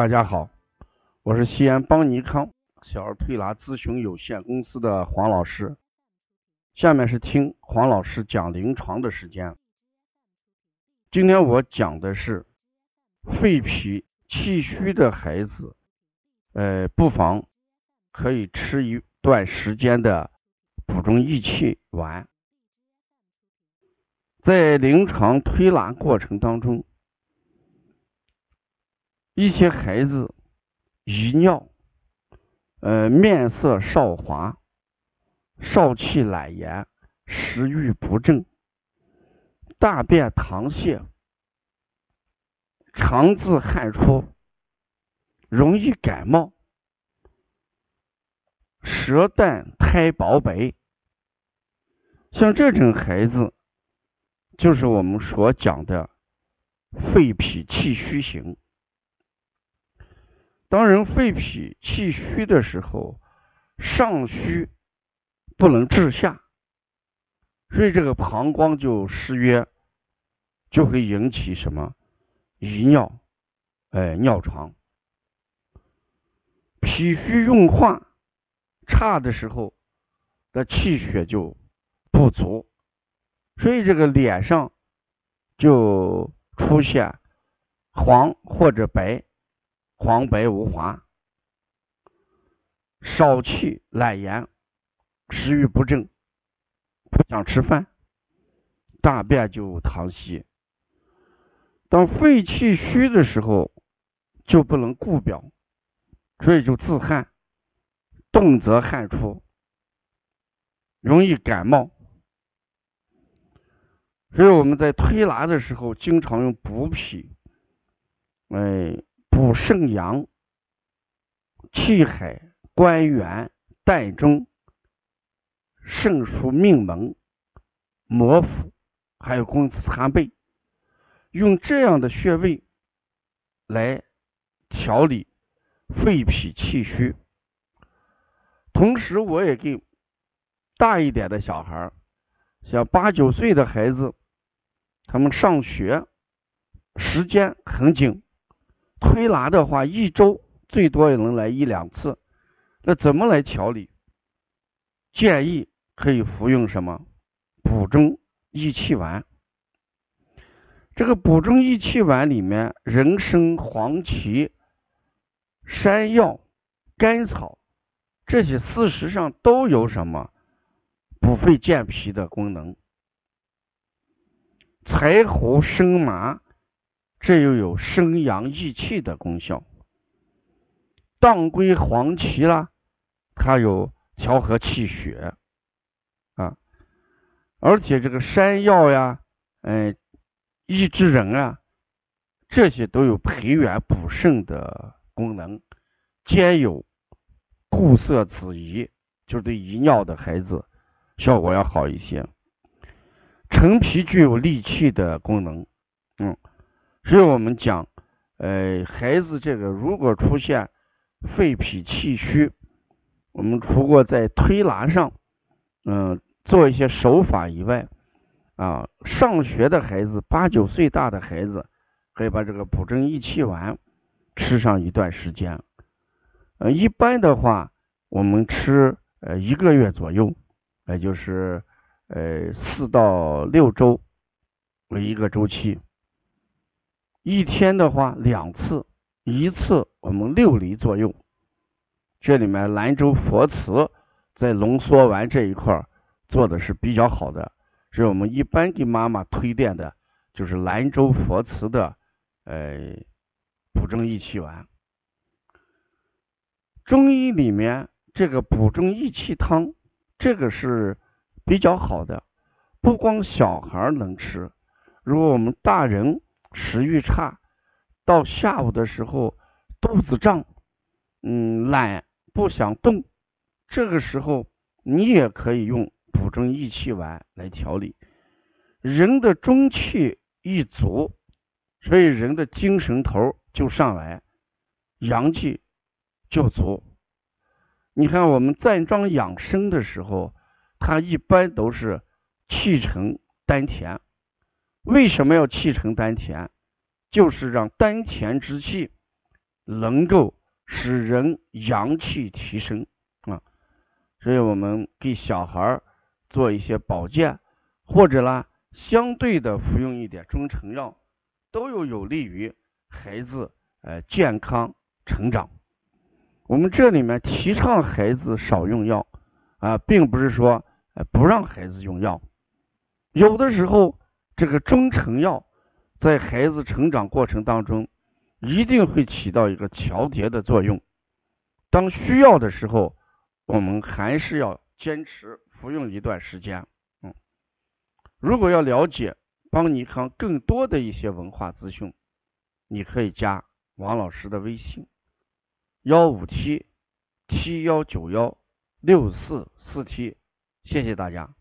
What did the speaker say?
大家好，我是西安邦尼康小儿推拿咨询有限公司的黄老师。下面是听黄老师讲临床的时间。今天我讲的是肺脾气虚的孩子，呃，不妨可以吃一段时间的补中益气丸。在临床推拿过程当中，一些孩子遗尿，呃，面色少华，少气懒言，食欲不振，大便溏泻，肠自汗出，容易感冒，舌淡苔薄白，像这种孩子。就是我们所讲的肺脾气虚型。当人肺脾气虚的时候，上虚不能治下，所以这个膀胱就失约，就会引起什么遗尿，哎，尿床。脾虚运化差的时候，那气血就不足。所以这个脸上就出现黄或者白，黄白无华，少气懒言，食欲不振，不想吃饭，大便就溏稀。当肺气虚的时候，就不能固表，所以就自汗，动则汗出，容易感冒。所以我们在推拿的时候，经常用补脾，哎，补肾阳、气海、关元、膻中、肾腧、命门、摩腹，还有肱子擦背，用这样的穴位来调理肺脾气虚。同时，我也给大一点的小孩像八九岁的孩子。他们上学时间很紧，推拿的话一周最多也能来一两次。那怎么来调理？建议可以服用什么补中益气丸。这个补中益气丸里面，人参、黄芪、山药、甘草这些事实上都有什么补肺健脾的功能。柴胡、生麻，这又有生阳益气的功效。当归、黄芪啦，它有调和气血啊。而且这个山药呀，嗯，益智仁啊，这些都有培元补肾的功能，兼有固涩止遗，就是对遗尿的孩子效果要好一些。陈皮具有利气的功能，嗯，所以我们讲，呃，孩子这个如果出现肺脾气虚，我们除过在推拿上，嗯，做一些手法以外，啊，上学的孩子，八九岁大的孩子，可以把这个补正益气丸吃上一段时间，呃，一般的话，我们吃呃一个月左右，也就是。呃，四到六周为一个周期，一天的话两次，一次我们六厘左右。这里面兰州佛慈在浓缩丸这一块做的是比较好的，所以我们一般给妈妈推荐的就是兰州佛慈的呃补中益气丸。中医里面这个补中益气汤，这个是。比较好的，不光小孩能吃，如果我们大人食欲差，到下午的时候肚子胀，嗯，懒不想动，这个时候你也可以用补中益气丸来调理。人的中气一足，所以人的精神头就上来，阳气就足。你看我们站桩养生的时候。它一般都是气沉丹田，为什么要气沉丹田？就是让丹田之气能够使人阳气提升啊。所以我们给小孩做一些保健，或者呢，相对的服用一点中成药，都有有利于孩子呃健康成长。我们这里面提倡孩子少用药啊，并不是说不让孩子用药。有的时候，这个中成药在孩子成长过程当中，一定会起到一个调节的作用。当需要的时候，我们还是要坚持服用一段时间。嗯，如果要了解邦尼康更多的一些文化资讯，你可以加王老师的微信。幺五七七幺九幺六四四七，谢谢大家。